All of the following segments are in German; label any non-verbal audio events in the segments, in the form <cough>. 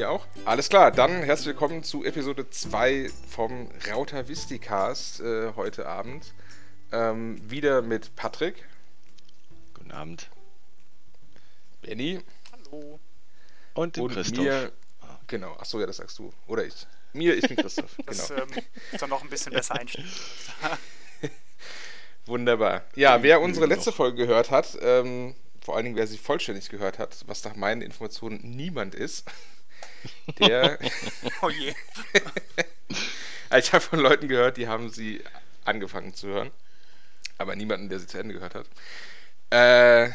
Ihr auch? Alles klar, dann herzlich willkommen zu Episode 2 vom Rauter Visticast äh, heute Abend. Ähm, wieder mit Patrick. Guten Abend. Benny. Hallo. Und dem und Christoph. mir. Genau, achso, ja, das sagst du. Oder ich. Mir, ich bin Christoph. <laughs> Das genau. ähm, ist dann noch ein bisschen besser einstellen. <laughs> Wunderbar. Ja, wer unsere letzte. Folge gehört hat, ähm, vor allen Dingen wer sie vollständig gehört hat, was nach meinen Informationen niemand ist, der. <laughs> Oh je. <laughs> ich habe von Leuten gehört, die haben sie angefangen zu hören, aber niemanden, der sie zu Ende gehört hat. Äh,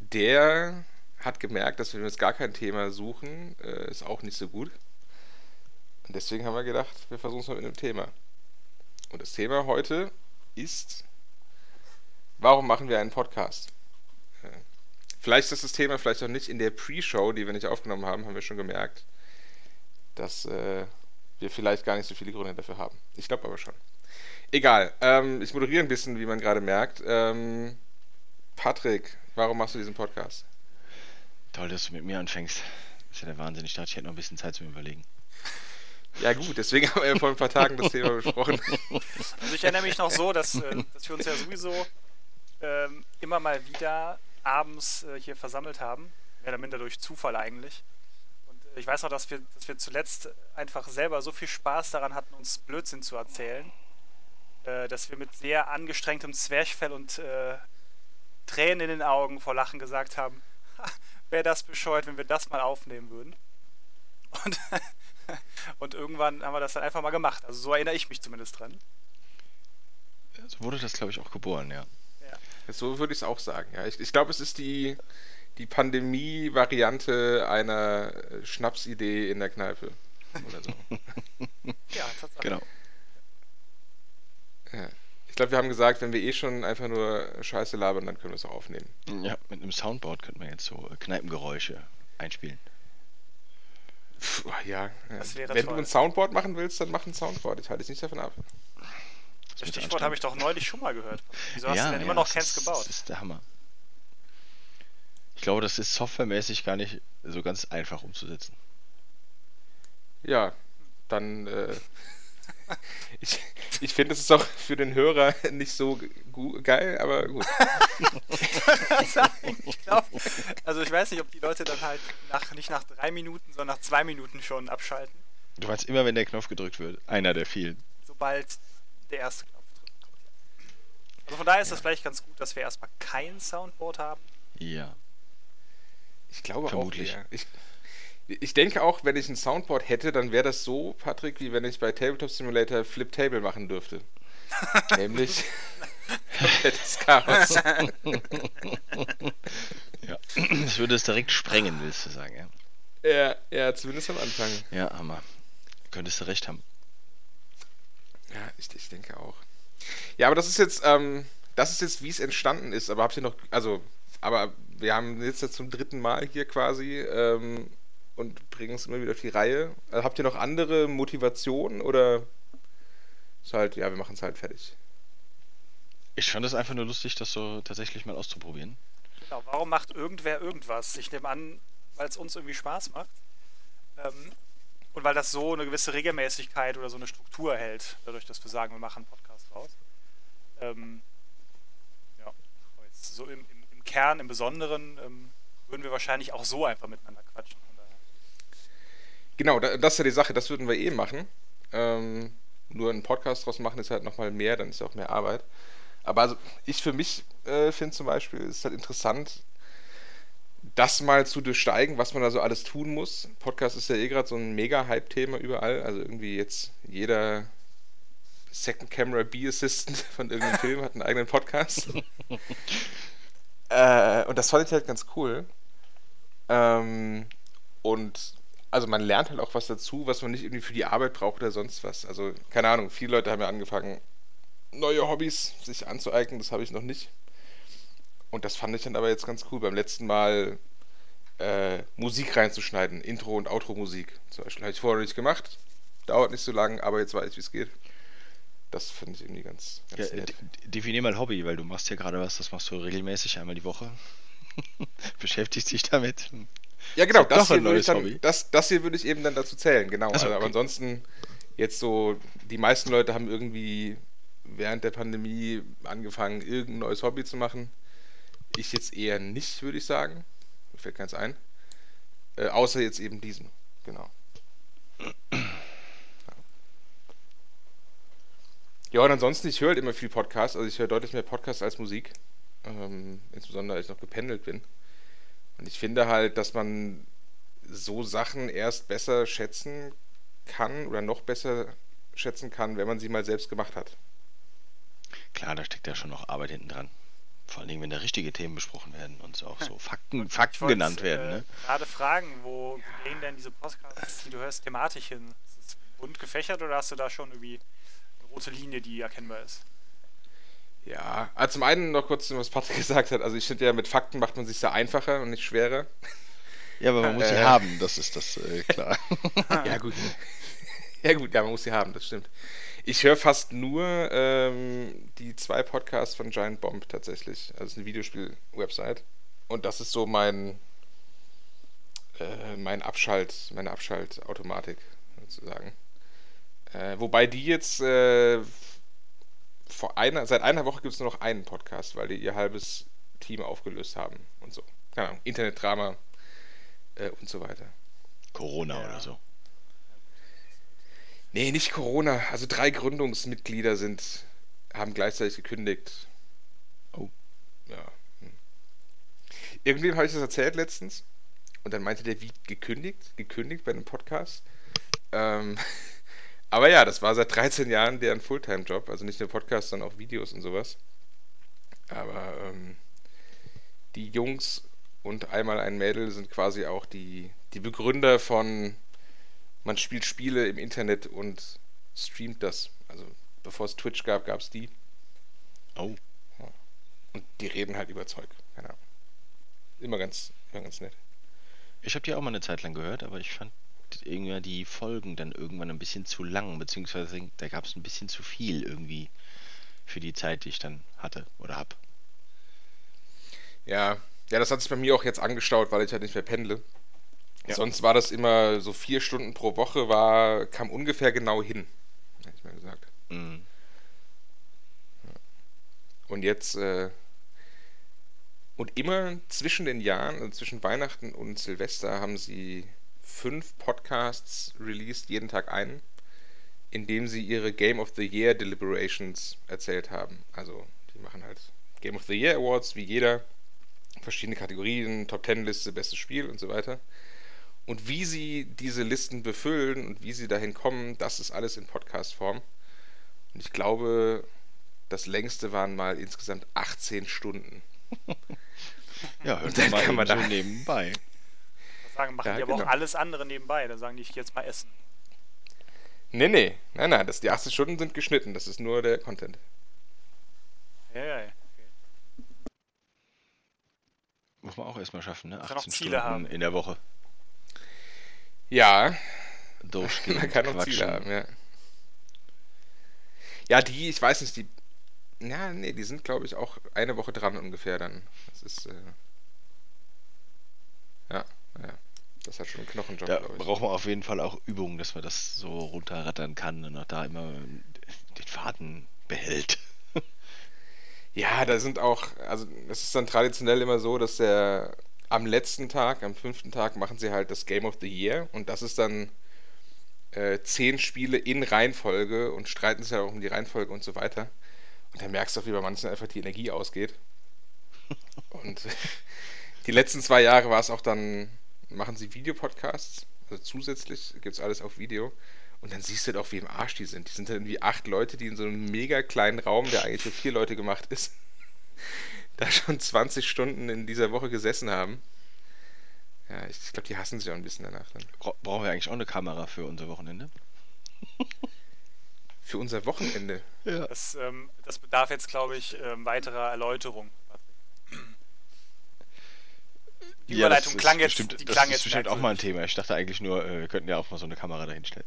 der hat gemerkt, dass wenn wir jetzt gar kein Thema suchen, äh, ist auch nicht so gut. Und deswegen haben wir gedacht, wir versuchen es mal mit einem Thema. Und das Thema heute ist, warum machen wir einen Podcast? Äh, vielleicht ist das Thema, vielleicht auch nicht in der Pre-Show, die wir nicht aufgenommen haben, haben wir schon gemerkt, dass äh, wir vielleicht gar nicht so viele Gründe dafür haben. Ich glaube aber schon. Egal, ähm, ich moderiere ein bisschen, wie man gerade merkt. Ähm, Patrick, warum machst du diesen Podcast? Toll, dass du mit mir anfängst. Das ist ja der Wahnsinn. Ich dachte, ich hätte noch ein bisschen Zeit zum Überlegen. Ja gut, deswegen <laughs> haben wir ja vor ein paar Tagen das Thema besprochen. Also ich erinnere mich noch so, dass, äh, dass wir uns ja sowieso ähm, immer mal wieder abends äh, hier versammelt haben. Mehr oder minder durch Zufall eigentlich. Ich weiß noch, dass wir, dass wir zuletzt einfach selber so viel Spaß daran hatten, uns Blödsinn zu erzählen, äh, dass wir mit sehr angestrengtem Zwerchfell und äh, Tränen in den Augen vor Lachen gesagt haben, wäre das bescheuert, wenn wir das mal aufnehmen würden. Und, <laughs> und irgendwann haben wir das dann einfach mal gemacht. Also so erinnere ich mich zumindest dran. So wurde das, glaube ich, auch geboren, ja. So würde ich es auch sagen. Ja. Ich, ich glaube, es ist die, die Pandemie-Variante einer Schnapsidee in der Kneipe. Oder so. <laughs> Ja, tatsächlich. Genau. ja. Ich glaube, wir haben gesagt, wenn wir eh schon einfach nur Scheiße labern, dann können wir es auch aufnehmen. Ja, mit einem Soundboard könnte man jetzt so äh, Kneipengeräusche einspielen. Puh, ja. ja. Das wäre Wenn toll. du ein Soundboard machen willst, dann mach ein Soundboard. Ich halte dich nicht davon ab. Das Stichwort habe ich doch neulich schon mal gehört. Wieso hast du denn immer noch keins gebaut? Das ist der Hammer. Ich glaube, das ist softwaremäßig gar nicht so ganz einfach umzusetzen. Ja, dann. Äh, ich ich finde, es ist auch für den Hörer nicht so geil, aber gut. <laughs> ich glaube, also ich weiß nicht, ob die Leute dann halt nach, nicht nach drei Minuten, sondern nach zwei Minuten schon abschalten, Du meinst immer, wenn der Knopf gedrückt wird. Einer der vielen. sobald der erste Knopf drückt. ja. Also von daher ist es vielleicht ganz gut, dass wir erstmal kein Soundboard haben. Ja. Ich glaube Vermutlich. auch. Ja. Ich, ich denke auch, wenn ich ein Soundboard hätte, dann wäre das so, Patrick, wie wenn ich bei Tabletop Simulator Flip Table machen dürfte. <laughs> Nämlich <laughs> komplettes Chaos. <laughs> ja. Das würde es direkt sprengen, willst du sagen, ja. ja, ja, zumindest am Anfang. Ja, Hammer. Könntest du recht haben. Ja, ich, ich denke auch. Ja, aber das ist jetzt, ähm, das ist jetzt, wie es entstanden ist. Aber habt ihr noch, also, aber wir haben jetzt ja zum dritten Mal hier quasi ähm, und bringen es immer wieder auf die Reihe. Also, habt ihr noch andere Motivationen oder ist halt, ja, wir machen es halt fertig. Ich fand es einfach nur lustig, das so tatsächlich mal auszuprobieren. Genau, warum macht irgendwer irgendwas? Ich nehme an, weil es uns irgendwie Spaß macht. Ähm, und weil das so eine gewisse Regelmäßigkeit oder so eine Struktur hält, dadurch, dass wir sagen, wir machen einen Podcast raus. Ähm, ja, so im, im, Kern, im Besonderen, ähm, würden wir wahrscheinlich auch so einfach miteinander quatschen. Genau, da, das ist ja die Sache, das würden wir eh machen. Ähm, nur einen Podcast draus machen ist halt nochmal mehr, dann ist ja auch mehr Arbeit. Aber also ich für mich äh, finde zum Beispiel, es ist halt interessant, das mal zu durchsteigen, was man da so alles tun muss. Podcast ist ja eh gerade so ein mega-Hype-Thema überall. Also irgendwie jetzt jeder Second Camera B-Assistant <laughs> von irgendeinem Film hat einen eigenen Podcast. <laughs> äh, und das fand ich halt ganz cool. Ähm, und also man lernt halt auch was dazu, was man nicht irgendwie für die Arbeit braucht oder sonst was. Also keine Ahnung, viele Leute haben ja angefangen, neue Hobbys sich anzueignen, das habe ich noch nicht. Und das fand ich dann aber jetzt ganz cool. Beim letzten Mal äh, Musik reinzuschneiden, Intro- und Outro-Musik zum Beispiel. Habe ich vorher noch nicht gemacht. Dauert nicht so lange, aber jetzt weiß ich, wie es geht. Das finde ich irgendwie ganz, Ja, ganz nett. de- definier mal Hobby, weil du machst ja gerade was, das machst du regelmäßig einmal die Woche. <laughs> Beschäftigst dich damit. Ja, genau, doch das hier, würde ich dann, Hobby. das, das hier würde ich eben dann dazu zählen, genau. Also, aber okay. ansonsten, jetzt so, die meisten Leute haben irgendwie während der Pandemie angefangen, irgendein neues Hobby zu machen. Ich jetzt eher nicht, würde ich sagen. Mir fällt keins ein. Äh, außer jetzt eben diesen, genau. Ja, und ansonsten, ich höre halt immer viel Podcast. Also ich höre deutlich mehr Podcast als Musik. Ähm, insbesondere, als ich noch gependelt bin. Und ich finde halt, dass man so Sachen erst besser schätzen kann oder noch besser schätzen kann, wenn man sie mal selbst gemacht hat. Klar, da steckt ja schon noch Arbeit hinten dran. Vor allen Dingen, wenn da richtige Themen besprochen werden und so auch so <laughs> Fakten, Fakten genannt werden. Äh, Ne? Gerade fragen, wo gehen denn diese Podcasts, die du hörst, thematisch hin? Ist es bunt gefächert oder hast du da schon irgendwie rote Linie, die erkennbar ist? Ja, also zum einen noch kurz, was Patrick <laughs> gesagt hat. Also ich finde ja, mit Fakten macht man sich sehr einfacher und nicht schwerer. Ja, aber man muss sie Äh. haben, das ist das äh, klar. <laughs> Ja, gut. Ja, gut, ja, man muss sie haben, das stimmt. Ich höre fast nur ähm, die zwei Podcasts von Giant Bomb tatsächlich. Also es ist eine Videospiel-Website. Und das ist so mein, äh, mein Abschalt, meine Abschaltautomatik, sozusagen. Äh, wobei die jetzt äh, vor einer, seit einer Woche gibt es nur noch einen Podcast, weil die ihr halbes Team aufgelöst haben und so. Keine Ahnung, Internetdrama äh, und so weiter. Corona Ja. oder so. Nee, nicht Corona. Also drei Gründungsmitglieder sind, haben gleichzeitig gekündigt. Oh. Ja. hm. Irgendwem habe ich das erzählt letztens. Und dann meinte der, wie gekündigt? Gekündigt bei einem Podcast. Ähm, <laughs> aber ja, das war seit 13 Jahren deren Fulltime-Job. Also nicht nur Podcast, sondern auch Videos und sowas. Aber ähm, die Jungs und einmal ein Mädel sind quasi auch die, die Begründer von man spielt Spiele im Internet und streamt das. Also bevor es Twitch gab, gab es die. Oh. Und die reden halt über Zeug. Keine Ahnung. Immer ganz, immer ganz nett. Ich habe die auch mal eine Zeit lang gehört, aber ich fand irgendwie die Folgen dann irgendwann ein bisschen zu lang, beziehungsweise da gab es ein bisschen zu viel irgendwie für die Zeit, die ich dann hatte oder hab. Ja, ja, das hat sich bei mir auch jetzt angestaut, weil ich halt nicht mehr pendle. Ja. Sonst war das immer so vier Stunden pro Woche, war, kam ungefähr genau hin. Hätte ich mal gesagt. Mhm. Und jetzt, äh, und immer zwischen den Jahren, also zwischen Weihnachten und Silvester, haben sie fünf Podcasts released, jeden Tag einen, in dem sie ihre Game of the Year Deliberations erzählt haben. Also, die machen halt Game of the Year Awards, wie jeder, verschiedene Kategorien, Top Ten Liste, bestes Spiel und so weiter. Und wie sie diese Listen befüllen und wie sie dahin kommen, das ist alles in Podcast-Form. Und ich glaube, das längste waren mal insgesamt 18 Stunden. <laughs> Ja, hört Und dann mal kann man so da- nebenbei. Sagen, machen Ja, die aber genau. auch alles andere nebenbei. Da sagen die, ich gehe jetzt mal essen. Nee, nee, nein, nein, das, die 18 Stunden sind geschnitten, das ist nur der Content. Ja, ja, ja. Okay. Muss man auch erstmal schaffen, ne? Muss ja noch 18 Ziele Stunden haben. in der Woche Ja, durchgehen. <laughs> man kann auch quatschen. Ziele haben, ja. Ja, die, ich weiß nicht, die. Ja, nee, die sind, glaube ich, auch eine Woche dran ungefähr dann. Das ist. Äh, ja, ja. Das hat schon einen Knochenjob, Da braucht man auf jeden Fall auch Übung, dass man das so runterrattern kann und auch da immer den Faden behält. <laughs> Ja, da sind auch, also es ist dann traditionell immer so, dass der am letzten Tag, am fünften Tag, machen sie halt das Game of the Year und das ist dann äh, zehn Spiele in Reihenfolge und streiten sich ja auch um die Reihenfolge und so weiter. Und da merkst du auch, wie bei manchen einfach die Energie ausgeht. <laughs> Und <laughs> die letzten zwei Jahre war es auch dann, machen sie Videopodcasts, also zusätzlich gibt es alles auf Video. Und dann siehst du halt auch, wie im Arsch die sind. Die sind dann irgendwie acht Leute, die in so einem mega kleinen Raum, der eigentlich für vier Leute gemacht ist, <laughs> da schon 20 Stunden in dieser Woche gesessen haben. Ja, ich glaube, die hassen sich auch ein bisschen danach dann. Bra- Brauchen wir eigentlich auch eine Kamera für unser Wochenende? Für unser Wochenende. Ja. Das, ähm, das bedarf jetzt, glaube ich, ähm, weiterer Erläuterung. Patrick. Die Überleitung klang jetzt, bestimmt, die das klang ist jetzt bestimmt auch mal ein. Thema. Ich dachte eigentlich nur, äh, wir könnten ja auch mal so eine Kamera dahinstellen.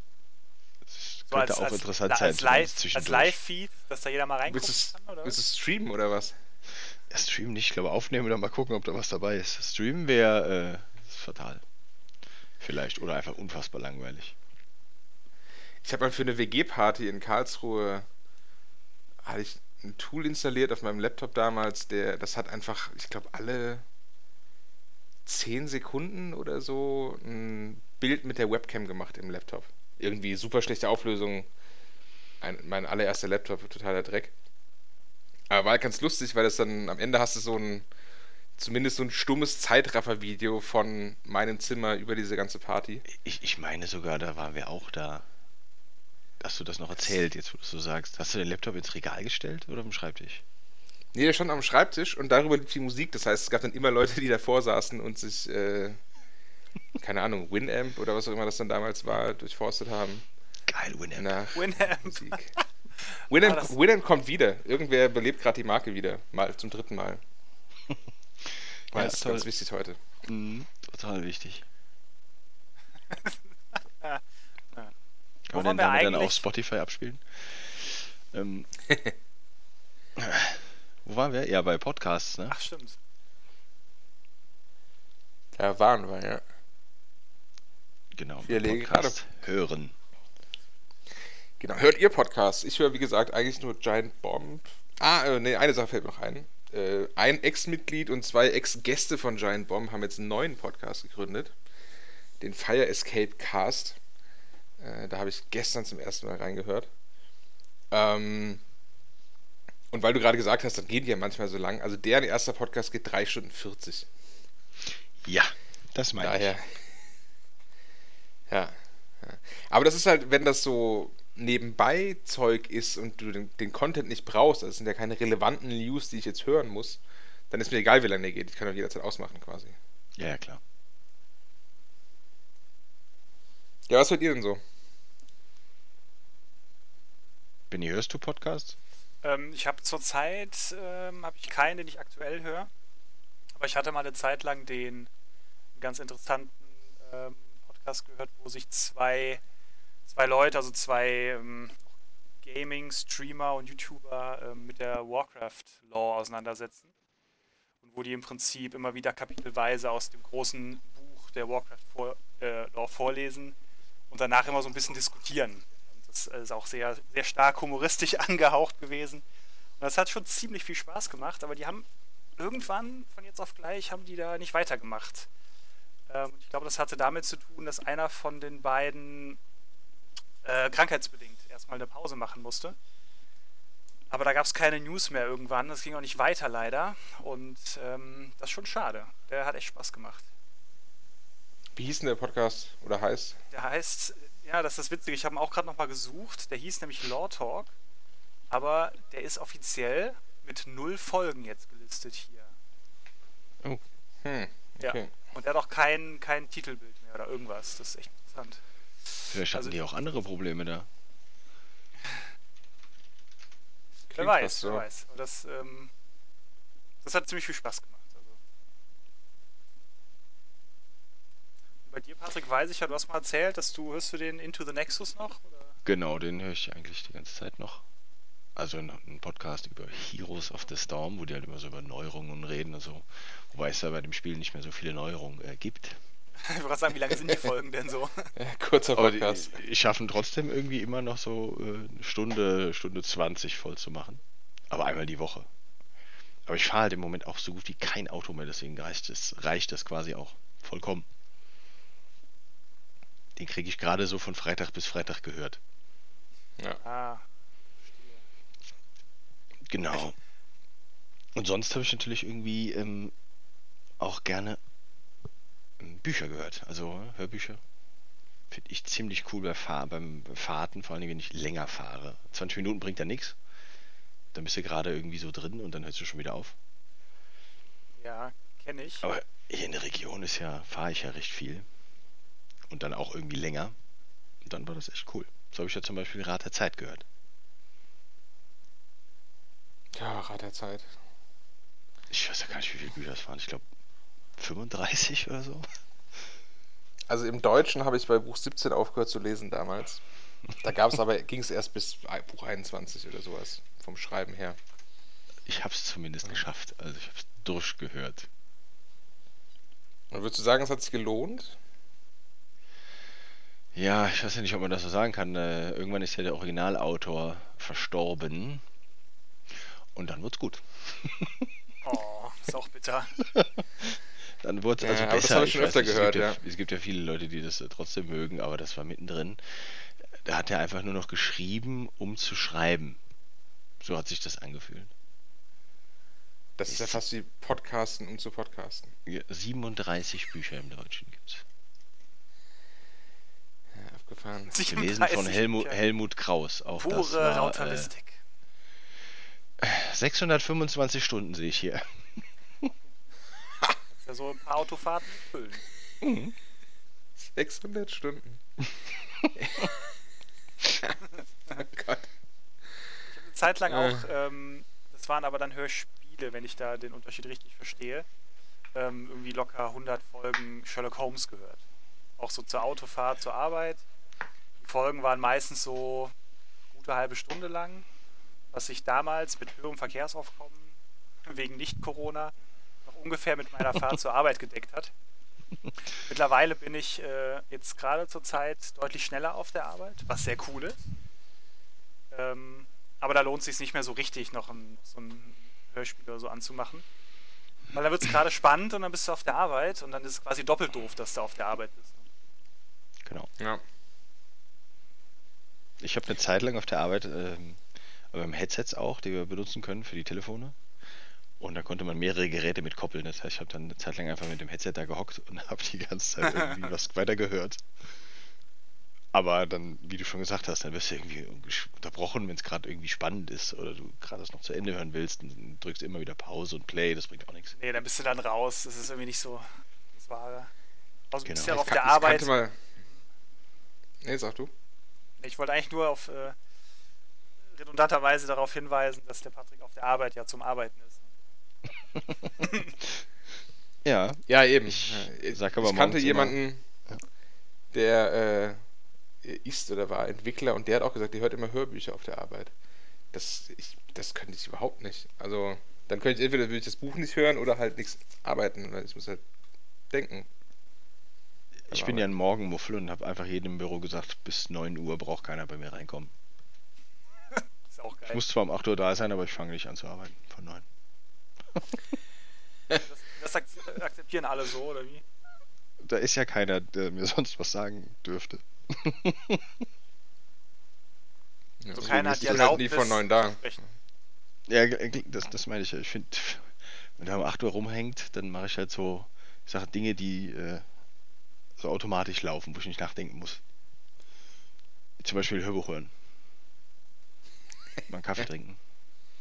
Das So könnte als, auch als, interessant als, sein. als, Live. Live-Feed, dass da jeder mal reingucken Willst du kann, oder? willst was? du streamen oder was? Ja, streamen nicht, ich glaube aufnehmen oder mal gucken, ob da was dabei ist. Streamen wäre äh, ist fatal. Vielleicht. Oder einfach unfassbar langweilig. Ich habe mal für eine WG-Party in Karlsruhe hatte ich ein Tool installiert auf meinem Laptop damals, der, das hat einfach, ich glaube, alle 10 Sekunden oder so ein Bild mit der Webcam gemacht im Laptop. Irgendwie super schlechte Auflösung. Ein, mein allererster Laptop, totaler Dreck. Aber war halt ganz lustig, weil das dann am Ende hast du so ein, zumindest so ein stummes Zeitraffer-Video von meinem Zimmer über diese ganze Party. Ich, ich meine sogar, da waren wir auch da. Hast du das noch erzählt, jetzt wo du so sagst? Hast du den Laptop ins Regal gestellt oder dem Schreibtisch? Nee, der stand am Schreibtisch und darüber lief die Musik. Das heißt, es gab dann immer Leute, die davor saßen und sich, äh, keine Ahnung, Winamp oder was auch immer das dann damals war, durchforstet haben. Geil, Winamp. Nach Winamp. Musik. <laughs> Ah, Winamp, das- Winamp kommt wieder. Irgendwer belebt gerade die Marke wieder. Mal zum dritten Mal. <laughs> Ja, das ist toll. ganz wichtig heute. Mhm, total wichtig. Ja. Kann Wo man den wir damit dann auf Spotify abspielen? Ähm, <laughs> wo waren wir? Ja, bei Podcasts, ne? Ach, stimmt. Da waren wir, ja. Genau. Wir legen Podcast hören. Genau. Hört ihr Podcasts? Ich höre, wie gesagt, eigentlich nur Giant Bomb. Ah, äh, nee, eine Sache fällt mir noch ein. Äh, ein Ex-Mitglied und zwei Ex-Gäste von Giant Bomb haben jetzt einen neuen Podcast gegründet. Den Fire Escape Cast. Äh, da habe ich gestern zum ersten Mal reingehört. Ähm, und weil du gerade gesagt hast, dann gehen die ja manchmal so lang. Also deren erster Podcast geht 3 Stunden 40. Ja, das meine Daher. <laughs> Ja, ja. Aber das ist halt, wenn das so nebenbei Zeug ist und du den, den Content nicht brauchst, das sind ja keine relevanten News, die ich jetzt hören muss, dann ist mir egal, wie lange der geht. Ich kann auch jederzeit ausmachen quasi. ich. Ja, ja, klar. Ja, was hört ihr denn so? Benny, hörst du Podcasts? Ähm, ich habe zurzeit ähm, habe ich keinen, den ich aktuell höre. Aber ich hatte mal eine Zeit lang den ganz interessanten ähm, Podcast gehört, wo sich zwei, zwei Leute, also zwei ähm, Gaming-Streamer und YouTuber ähm, mit der Warcraft-Law auseinandersetzen. Und wo die im Prinzip immer wieder kapitelweise aus dem großen Buch der Warcraft-Law äh, Law vorlesen und danach immer so ein bisschen diskutieren. Und das ist auch sehr, sehr stark humoristisch <laughs> angehaucht gewesen. Und das hat schon ziemlich viel Spaß gemacht, aber die haben irgendwann von jetzt auf gleich haben die da nicht weitergemacht. Ähm, ich glaube, das hatte damit zu tun, dass einer von den beiden äh, krankheitsbedingt erstmal eine Pause machen musste. Aber da gab es keine News mehr irgendwann. Das ging auch nicht weiter leider. Und ähm, das ist schon schade. Der hat echt Spaß gemacht. Wie hieß denn der Podcast oder heißt? Der heißt, ja, das ist das Witzige, ich habe ihn auch gerade nochmal gesucht. Der hieß nämlich Law Talk. Aber der ist offiziell mit null Folgen jetzt gelistet hier. Hm, Ja. okay. Und er hat auch kein, kein Titelbild mehr oder irgendwas. Das ist echt interessant. Vielleicht hatten Also- die auch andere Probleme da. Wer weiß, so. wer weiß. Das, ähm, das hat ziemlich viel Spaß gemacht. Also. Und Bei dir, Patrick, weiß ich ja, du hast mal erzählt, dass du hörst du den Into the Nexus noch? Oder? Genau, den höre ich eigentlich die ganze Zeit noch. Also ein, ein Podcast über Heroes of the Storm, wo die halt immer so über Neuerungen reden und so. Wobei es da bei dem Spiel nicht mehr so viele Neuerungen äh, gibt. <laughs> Ich wollte gerade sagen, wie lange sind die Folgen denn so? Ja, <laughs> kurzer Aber die, Podcast. die schaffen trotzdem irgendwie immer noch so äh, eine Stunde, Stunde 20 voll zu machen. Aber einmal die Woche. Aber ich fahre halt im Moment auch so gut wie kein Auto mehr, deswegen reicht es, reicht das quasi auch vollkommen. Den kriege ich gerade so von Freitag bis Freitag gehört. Ja. Ah, Genau. Und sonst habe ich natürlich irgendwie ähm, auch gerne ähm, Bücher gehört, also Hörbücher. Finde ich ziemlich cool bei Fahr beim Fahrten, vor allem wenn ich länger fahre. 20 Minuten bringt ja nichts. Dann bist du gerade irgendwie so drin und dann hörst du schon wieder auf. ja, kenne ich. Aber hier in der Region ist ja, fahre ich ja recht viel. Und dann auch irgendwie länger. Und dann war das echt cool. So habe ich ja zum Beispiel Rat der Zeit gehört. Ja, Rat der Zeit. Ich weiß ja gar nicht, wie viele Bücher das waren. Ich glaube 35 oder so. Also im Deutschen habe ich bei Buch 17 aufgehört zu lesen damals. Da gab es aber, <laughs> ging es erst bis Buch 21 oder sowas, vom Schreiben her. Ich habe es zumindest geschafft. Also ich habe es durchgehört. Und würdest du sagen, es hat sich gelohnt? Ja, ich weiß ja nicht, ob man das so sagen kann. Äh, irgendwann ist ja der Originalautor verstorben. Und dann wird's gut. Oh, ist auch bitter. <laughs> Dann wurde es Ja, also das besser. habe ich schon weiß öfter nicht, gehört, es gibt ja. ja. Es gibt ja viele Leute, die das äh, trotzdem mögen, aber das war mittendrin. Da hat er einfach nur noch geschrieben, um zu schreiben. So hat sich das angefühlt. Das ist ja fast wie Podcasten, um zu podcasten. Ja, 37 Bücher im Deutschen gibt's. Ja, abgefahren. Gelesen von 37 Helmut, Bücher. Helmut Kraus. Auch Pure das war, äh, Rautaristik. 625 Stunden sehe ich hier. <laughs> ja so ein paar Autofahrten füllen. 600 Stunden. <laughs> <laughs> oh Gott. Eine Zeit lang auch, ähm, das waren aber dann Hörspiele, wenn ich da den Unterschied richtig verstehe. Ähm, irgendwie locker 100 Folgen Sherlock Holmes gehört. Auch so zur Autofahrt, zur Arbeit. Die Folgen waren meistens so gute halbe Stunde lang, was ich damals mit höherem Verkehrsaufkommen <laughs> wegen Nicht-Corona noch ungefähr mit meiner Fahrt <laughs> zur Arbeit gedeckt hat. Mittlerweile bin ich äh, jetzt gerade zur Zeit deutlich schneller auf der Arbeit, was sehr cool ist. Ähm, aber da lohnt es sich nicht mehr so richtig, noch ein, so ein Hörspiel oder so anzumachen. Weil da wird es gerade spannend und dann bist du auf der Arbeit und dann ist es quasi doppelt doof, dass du auf der Arbeit bist. Genau. Ja. Ich habe eine Zeit lang auf der Arbeit ähm, Headsets auch, die wir benutzen können für die Telefone. Und da konnte man mehrere Geräte mit koppeln. Das heißt, ich habe dann eine Zeit lang einfach mit dem Headset da gehockt und <laughs> habe die ganze Zeit irgendwie <laughs> was weiter gehört. Aber dann, wie du schon gesagt hast, dann wirst du irgendwie unterbrochen, wenn es gerade irgendwie spannend ist oder du gerade das noch zu Ende hören willst und drückst immer wieder Pause und Play, das bringt auch nichts. Nee, dann bist du dann raus. Das ist irgendwie nicht so das Wahre. Also du bist Genau. ja auf Ich der Arbeit. mal. Nee, sag du. Ich wollte eigentlich nur auf äh, redundanterweise darauf hinweisen, dass der Patrick auf der Arbeit ja zum Arbeiten ist. <laughs> Ja, Ja, eben. Ich Ja, sag aber ich kannte jemanden, der äh, ist oder war Entwickler und der hat auch gesagt, der hört immer Hörbücher auf der Arbeit. Das, ich, das könnte ich überhaupt nicht. Also, dann könnte ich entweder würde ich das Buch nicht hören oder halt nichts arbeiten, weil ich muss halt denken. Ich bin ja ein Morgenmuffel und habe einfach jedem im Büro gesagt, bis 9 Uhr braucht keiner bei mir reinkommen. <laughs> Ist auch geil. Ich muss zwar um 8 Uhr da sein, aber ich fange nicht an zu arbeiten von 9. <laughs> Das, das ak akzeptieren alle so, oder wie? Da ist ja keiner, der mir <laughs> sonst was sagen dürfte. Ja, So deswegen keiner hat die du halt nie Erlaubnis von neun da. zu sprechen. Ja, das, das meine ich ja. Ich finde, wenn der um 8 Uhr rumhängt, dann mache ich halt so, ich sage Dinge, die äh, so automatisch laufen, wo ich nicht nachdenken muss. Wie zum Beispiel Hörbuch hören. Mal einen Kaffee trinken.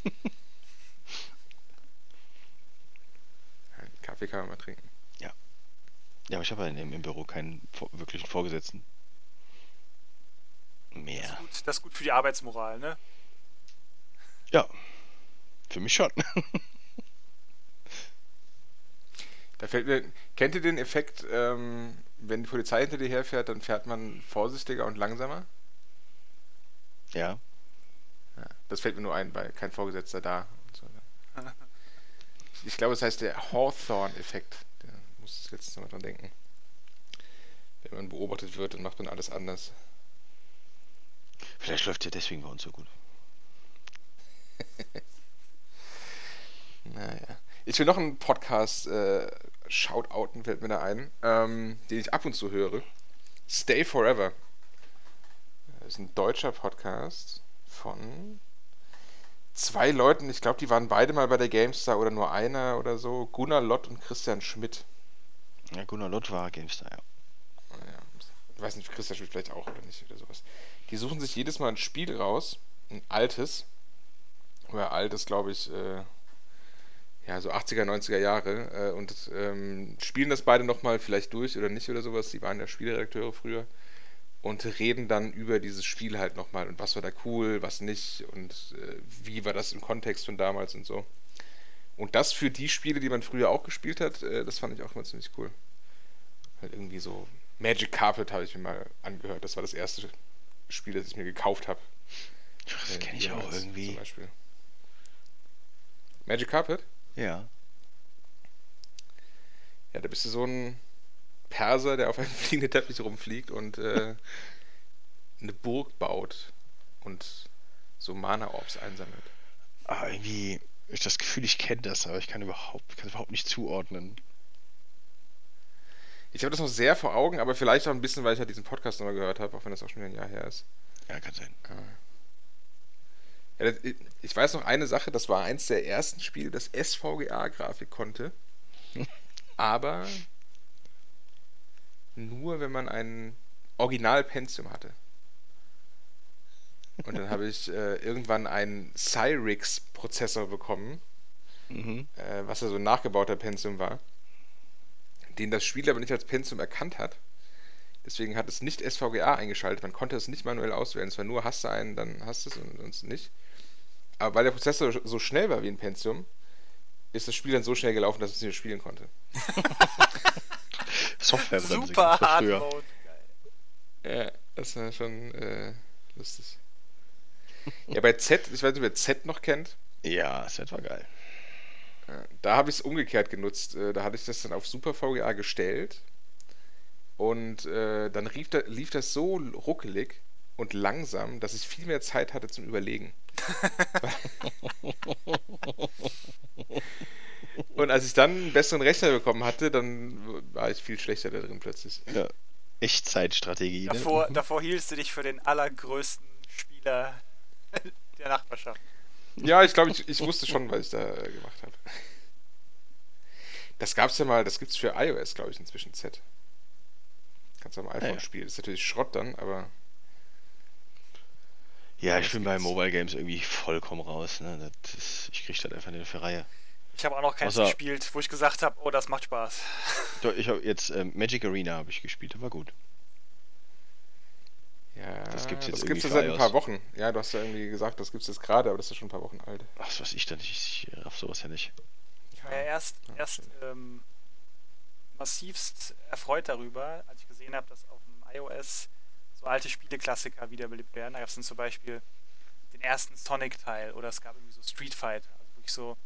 <laughs> Kaffee kann man mal trinken. Ja, aber ich habe ja im, im Büro keinen wirklichen Vorgesetzten. Das, Mehr. ist gut, das ist gut für die Arbeitsmoral, ne? Ja. Für mich schon. Da fällt mir, kennt ihr den Effekt, ähm, wenn die Polizei hinter dir herfährt, dann fährt man vorsichtiger und langsamer? ja. Ja, das fällt mir nur ein, weil kein Vorgesetzter da. Und so. <laughs> Ich glaube, es heißt der Hawthorne-Effekt. Da muss ich letztens mal dran denken. Wenn man beobachtet wird, dann macht man alles anders. Vielleicht läuft es ja deswegen bei uns so gut. <laughs> Naja. Ich will noch einen Podcast äh, shoutouten, fällt mir da ein, ähm, den ich ab und zu höre. Stay Forever. Das ist ein deutscher Podcast von zwei Leuten. Ich glaube, die waren beide mal bei der GameStar oder nur einer oder so. Gunnar Lott und Christian Schmidt. Ja, Gunnar Lott war GameStar, ja. Ja, ich weiß nicht, Christian Schmidt vielleicht auch oder nicht oder sowas. Die suchen sich jedes Mal ein Spiel raus, ein altes. Oder altes, glaube ich, äh, ja, so 80er, 90er Jahre. Äh, und ähm, spielen das beide nochmal vielleicht durch oder nicht oder sowas. Die waren ja Spielredakteure früher. Und reden dann über dieses Spiel halt nochmal und was war da cool, was nicht und äh, wie war das im Kontext von damals und so. Und das für die Spiele, die man früher auch gespielt hat, äh, das fand ich auch immer ziemlich cool. Halt irgendwie so Magic Carpet habe ich mir mal angehört. Das war das erste Spiel, das ich mir gekauft habe. Das Äh, kenne ich auch irgendwie. Zum Beispiel. Magic Carpet? Ja. Ja, da bist du so ein Perser, der auf einem <laughs> fliegenden Teppich rumfliegt und äh, eine Burg baut und so Mana-Orbs einsammelt. Ah, irgendwie, ich das Gefühl, ich kenne das, aber ich kann überhaupt, kann überhaupt nicht zuordnen. Ich habe das noch sehr vor Augen, aber vielleicht auch ein bisschen, weil ich ja diesen Podcast nochmal gehört habe, auch wenn das auch schon wieder ein Jahr her ist. Ja, kann sein. Ja, das, ich weiß noch eine Sache, das war eins der ersten Spiele, das SVGA-Grafik konnte. <laughs> aber nur, wenn man ein Original-Pentium hatte. Und dann habe ich äh, irgendwann einen Cyrix-Prozessor bekommen, Mhm. äh, was ja so ein nachgebauter Pentium war, den das Spiel aber nicht als Pentium erkannt hat. Deswegen hat es nicht SVGA eingeschaltet. Man konnte es nicht manuell auswählen. Es war nur, hast du einen, dann hast du es und sonst nicht. Aber weil der Prozessor so schnell war wie ein Pentium, ist das Spiel dann so schnell gelaufen, dass es nicht mehr spielen konnte. <laughs> Softwarebremse Super Hard. Mode. Ja, das war schon äh, lustig. Ja, bei Z, ich weiß nicht, wer Z noch kennt. Ja, das war geil. Da habe ich es umgekehrt genutzt. Äh, Da hatte ich das dann auf Super VGA gestellt. Und äh, dann lief, da, lief das so ruckelig und langsam, dass ich viel mehr Zeit hatte zum Überlegen. <laughs> und als ich dann einen besseren Rechner bekommen hatte, dann war ich viel schlechter da drin plötzlich. Ja. Echtzeitstrategie. Ne? Davor, davor hieltst du dich für den allergrößten Spieler <laughs> der Nachbarschaft. Ja, ich glaube, ich, ich wusste schon, was ich da äh, gemacht habe. Das gab's ja mal, das gibt's für iOS, glaube ich, inzwischen Z. Kannst du am iPhone ja. spielen. Das ist natürlich Schrott dann, aber Ja, ich bin bei. Mobile Games irgendwie vollkommen raus. Ne? Das ist, ich krieg das einfach nicht für Reihe. Ich habe auch noch keins Außer- gespielt, wo ich gesagt habe, oh, das macht Spaß. <laughs> Doch, Ich habe jetzt ähm, Magic Arena habe ich gespielt, das war gut. ja, Das gibt's jetzt das gibt's ja seit ein paar Wochen. Ja, du hast ja irgendwie gesagt, das gibt's jetzt gerade, aber das ist schon ein paar Wochen alt. Ach, was weiß ich denn? Ich, ich raff sowas ja nicht. Ja erst, Ja, erst stimmt. ähm, massivst erfreut darüber, als ich gesehen habe, dass auf dem iOS so alte Spieleklassiker wiederbelebt werden. Da gab es dann zum Beispiel den ersten Sonic-Teil oder es gab irgendwie so Street Fighter. Also wirklich so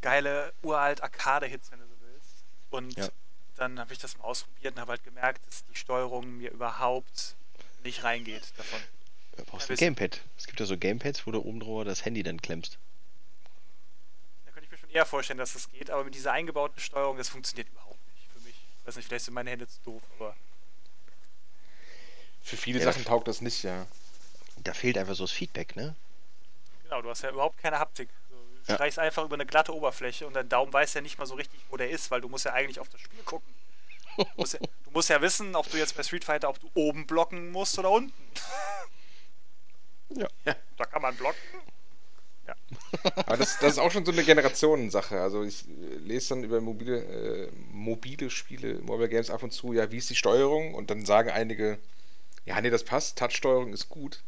geile, uralt Arcade-Hits, wenn du so willst. Und Ja. dann habe ich das mal ausprobiert und habe halt gemerkt, dass die Steuerung mir überhaupt nicht reingeht davon. Da brauchst du ein Gamepad. Es gibt ja so Gamepads, wo du oben drüber das Handy dann klemmst. Da könnte ich mir schon eher vorstellen, dass das geht, aber mit dieser eingebauten Steuerung, das funktioniert überhaupt. Ich weiß nicht, vielleicht sind meine Hände zu doof, aber Für viele Ja, Sachen taugt das nicht, ja. Da fehlt einfach so das Feedback, ne? genau, du hast ja überhaupt keine Haptik. Du Ja. streichst einfach über eine glatte Oberfläche und dein Daumen weiß ja nicht mal so richtig, wo der ist, weil du musst ja eigentlich auf das Spiel gucken. Du musst ja, du musst ja wissen, ob du jetzt bei Street Fighter, ob du oben blocken musst oder unten. Ja. Ja. Da kann man blocken. <laughs> Aber das, das ist auch schon so eine Generationensache. Also ich äh, lese dann über mobile, äh, mobile Spiele, Mobile Games ab und zu, ja, wie ist die Steuerung? Und dann sagen einige, ja, nee, das passt, Touch-Steuerung ist gut.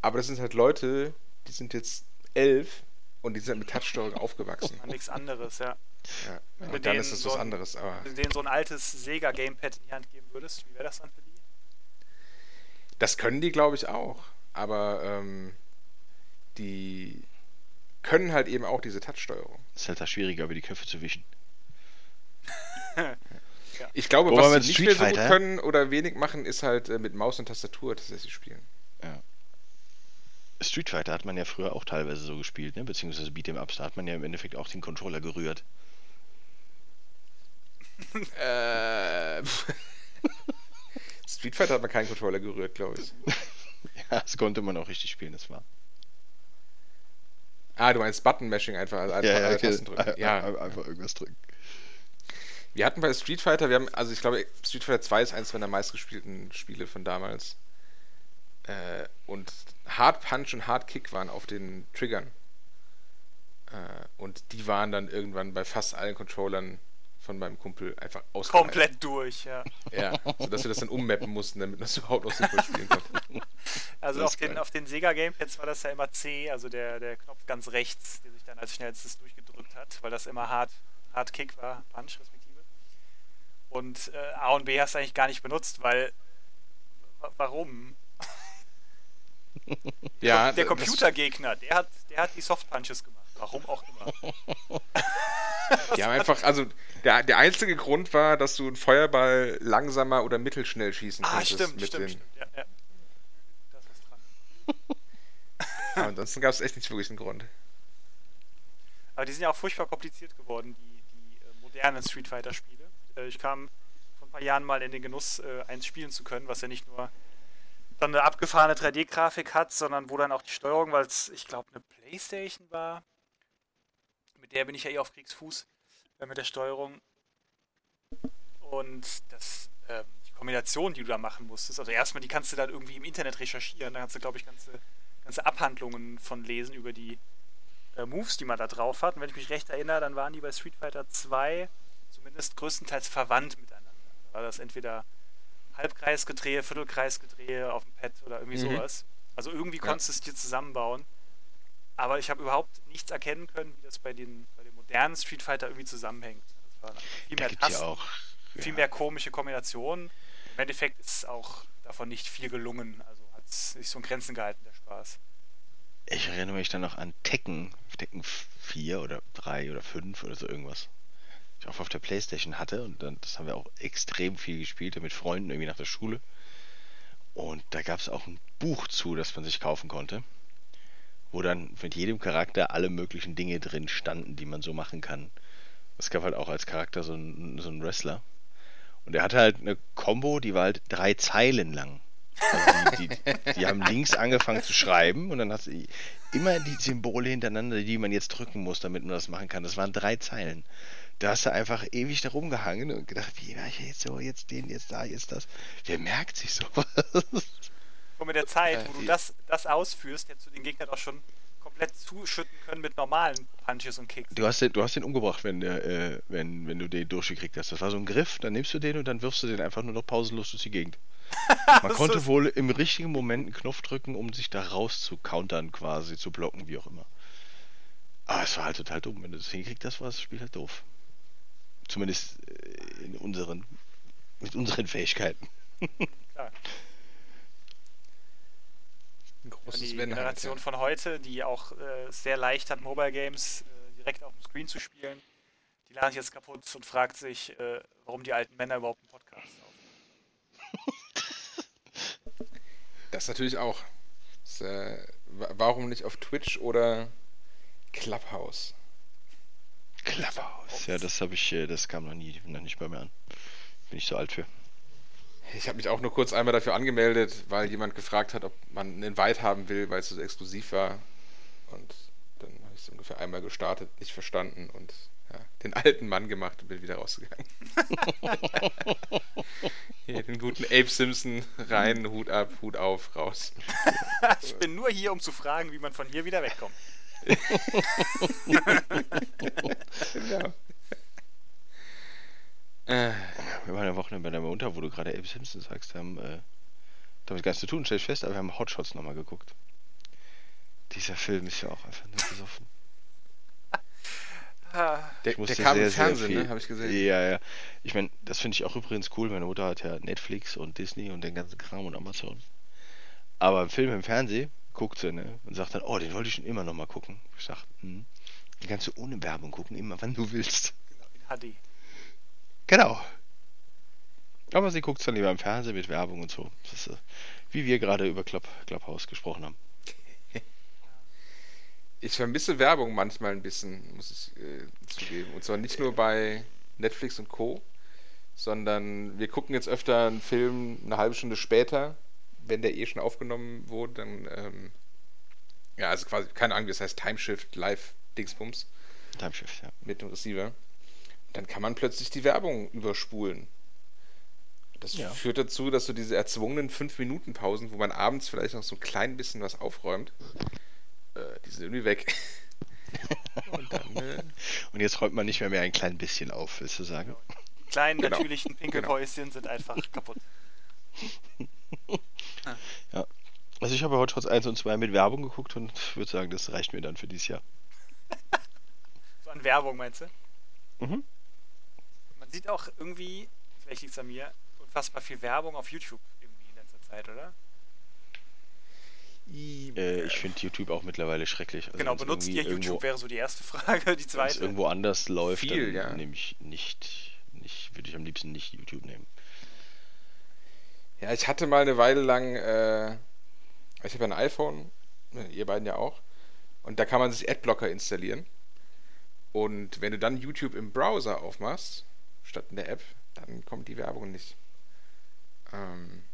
Aber das sind halt Leute, die sind jetzt elf und die sind mit Touch-Steuerung aufgewachsen. Nichts anderes, ja. Ja. Wenn du Und dann ist das so was anderes. Aber Wenn du denen so ein altes Sega-Gamepad in die Hand geben würdest, wie wäre das dann für die? das können die, glaube ich, auch. Aber ähm, die können halt eben auch diese Touch-Steuerung. Ist halt da schwieriger, über die Köpfe zu wischen. <laughs> Ich glaube, Wobei was mit sie nicht mehr so gut können oder wenig machen, ist halt äh, mit Maus und Tastatur tatsächlich spielen. Street Fighter hat man ja früher auch teilweise so gespielt, ne? Beziehungsweise Beat'em Ups, da hat man ja im Endeffekt auch den Controller gerührt. <laughs> Äh, <laughs> Street Fighter hat man keinen Controller gerührt, glaube ich. Ja, das konnte man auch richtig spielen, das war. Ah, du meinst Button-Mashing einfach, also einfach alle Tasten drücken. Ja, Einfach irgendwas drücken. wir hatten bei Street Fighter, wir haben, also ich glaube, Street Fighter 2 ist eines meiner meistgespielten Spiele von damals. Äh, und Hard Punch und Hard Kick waren auf den Triggern. Äh, und die waren dann irgendwann bei fast allen Controllern von meinem Kumpel einfach ausgereift. Komplett durch, ja. Ja, sodass wir das dann ummappen mussten, damit man das <laughs> überhaupt auch sinnvoll spielen konnte. Also auf den, auf den Sega Gamepads war das ja immer C, also der, der Knopf ganz rechts, der sich dann als schnellstes durchgedrückt hat, weil das immer hart, hart Kick war, Punch respektive. Und äh, A und B hast du eigentlich gar nicht benutzt, weil wa- warum? Ja, Der Computergegner, der hat, der hat die Soft Punches gemacht. Warum auch immer. <laughs> Die haben einfach, also der, der einzige Grund war, dass du einen Feuerball langsamer oder mittelschnell schießen Ah, konntest. stimmt, mit stimmt, den, stimmt. Ja, ja. Da ist dran. <laughs> Aber ansonsten gab es echt nicht wirklich einen Grund. Aber die sind ja auch furchtbar kompliziert geworden, die, die äh, modernen Street Fighter-Spiele. Äh, ich kam vor ein paar Jahren mal in den Genuss, äh, eins spielen zu können, was ja nicht nur dann eine abgefahrene 3D-Grafik hat, sondern wo dann auch die Steuerung, weil es, ich glaube, eine Playstation war, mit der bin ich ja eh auf Kriegsfuß, äh, mit der Steuerung. Und das, ähm, die Kombination, die du da machen musstest, also erstmal, die kannst du dann irgendwie im Internet recherchieren, da kannst du, glaube ich, ganze, ganze Abhandlungen von lesen über die äh, Moves, die man da drauf hat. Und wenn ich mich recht erinnere, dann waren die bei Street Fighter 2 zumindest größtenteils verwandt miteinander. Da war das entweder Halbkreisgedrehe, Viertelkreisgedrehe auf dem Pad oder irgendwie Mhm. sowas. Also irgendwie konntest du es dir zusammenbauen. Aber ich habe überhaupt nichts erkennen können, wie das bei den, bei den modernen Street Fighter irgendwie zusammenhängt. Das waren viel mehr Tasten, auch. viel ja. mehr komische Kombinationen. Im Endeffekt ist auch davon nicht viel gelungen. Also hat es sich so in Grenzen gehalten, der Spaß. Ich erinnere mich dann noch an Tekken, Tekken 4 oder 3 oder 5 oder so irgendwas. Ich auch auf der Playstation hatte und dann, das haben wir auch extrem viel gespielt, mit Freunden irgendwie nach der Schule. Und da gab es auch ein Buch zu, das man sich kaufen konnte, wo dann mit jedem Charakter alle möglichen Dinge drin standen, die man so machen kann. Es gab halt auch als Charakter so einen, so einen Wrestler. Und er hatte halt eine Combo, die war halt drei Zeilen lang. Also die, die, die haben links angefangen zu schreiben und dann hast du immer die Symbole hintereinander, die man jetzt drücken muss, damit man das machen kann. Das waren drei Zeilen. Da hast du einfach ewig da rumgehangen und gedacht, wie mache ich jetzt so, jetzt den, jetzt da, jetzt das. Wer merkt sich sowas? Und mit der Zeit, wo du das, das ausführst, hättest du den Gegner doch schon komplett zuschütten können mit normalen Punches und Kicks. Du hast den, du hast den umgebracht, wenn, der, äh, wenn, wenn du den durchgekriegt hast. Das war so ein Griff, dann nimmst du den und dann wirfst du den einfach nur noch pausenlos durch die Gegend. <laughs> Man konnte ist- wohl im richtigen Moment einen Knopf drücken, um sich da raus zu countern, quasi, zu blocken, wie auch immer. Aber es war halt total dumm. Wenn du das hinkriegst, das war das Spiel halt doof. Zumindest äh, in unseren, mit unseren Fähigkeiten. Klar. Ein großes die Wenn halt, Generation ja. von heute, die auch äh, sehr leicht hat, Mobile Games äh, direkt auf dem Screen zu spielen, die lernt jetzt kaputt und fragt sich, äh, warum die alten Männer überhaupt einen Podcast aufnehmen. Das natürlich auch. Das, äh, wa- warum nicht auf Twitch oder Clubhouse? Clubhouse. Ja, das habe ich, äh, das kam noch nie, noch nicht bei mir an. Bin ich so alt für. Ich habe mich auch nur kurz einmal dafür angemeldet, weil jemand gefragt hat, ob man einen Invite haben will, weil es so exklusiv war. Und dann habe ich es ungefähr einmal gestartet, nicht verstanden und ja, den alten Mann gemacht und bin wieder rausgegangen. <laughs> Hier den guten Abe Simpson rein, Hut ab, Hut auf, raus. <laughs> ich bin nur hier, um zu fragen, wie man von hier wieder wegkommt. <laughs> Genau. Äh, Wir waren am Wochenende bei deiner Mutter, wo du gerade Abe Simpson sagst, haben äh, damit gar nichts zu tun, stell ich fest, aber wir haben Hotshots nochmal geguckt. Dieser Film ist ja auch einfach nur besoffen. <laughs> Ah, der, der kam sehr, im Fernsehen, ne? Habe ich gesehen. Ja, ja. Ich meine, das finde ich auch übrigens cool. Meine Mutter hat ja Netflix und Disney und den ganzen Kram und Amazon. Aber Film im Fernsehen guckt sie, ne? Und sagt dann, oh, den wollte ich schon immer nochmal gucken. Ich sag, hm, den kannst du ohne Werbung gucken, immer wann du willst. genau, in HD. Genau. Aber sie guckt es dann lieber im Fernsehen mit Werbung und so. Das ist, äh, wie wir gerade über Club, Clubhouse gesprochen haben. <laughs> Ich vermisse Werbung manchmal ein bisschen, muss ich äh, zugeben. Und zwar nicht nur bei Netflix und Co., sondern wir gucken jetzt öfter einen Film eine halbe Stunde später, wenn der eh schon aufgenommen wurde, dann, ähm, ja, also quasi, keine Ahnung, wie das heißt, Timeshift, Live, Dingsbums Timeshift, ja. mit dem Receiver. Dann kann man plötzlich die Werbung überspulen. Das Ja. führt dazu, dass du diese erzwungenen 5-Minuten-Pausen, wo man abends vielleicht noch so ein klein bisschen was aufräumt, äh, die sind irgendwie weg. <laughs> Und dann, äh, Und jetzt räumt man nicht mehr mehr ein klein bisschen auf, willst du sagen? Die kleinen Genau. natürlichen Pinkelpäuschen sind einfach kaputt. <laughs> Also ich habe Hot Shots 1 und 2 mit Werbung geguckt und würde sagen, das reicht mir dann für dieses Jahr. <laughs> So an Werbung, meinst du? Mhm. Sieht auch irgendwie, vielleicht liegt es an mir, unfassbar viel Werbung auf YouTube irgendwie in letzter Zeit, oder? Äh, ich finde YouTube auch mittlerweile schrecklich. Also genau, benutzt ihr YouTube, irgendwo, wäre so die erste <laughs> Frage. Die zweite. Wenn es irgendwo anders läuft, Viel, dann ja. nehme ich nicht, nicht würde ich am liebsten nicht YouTube nehmen. Ja, ich hatte mal eine Weile lang, äh, ich habe ein iPhone, ne, ihr beiden ja auch, und da kann man sich Adblocker installieren. Und wenn du dann YouTube im Browser aufmachst, statt in der App, dann kommt die Werbung nicht. Ähm,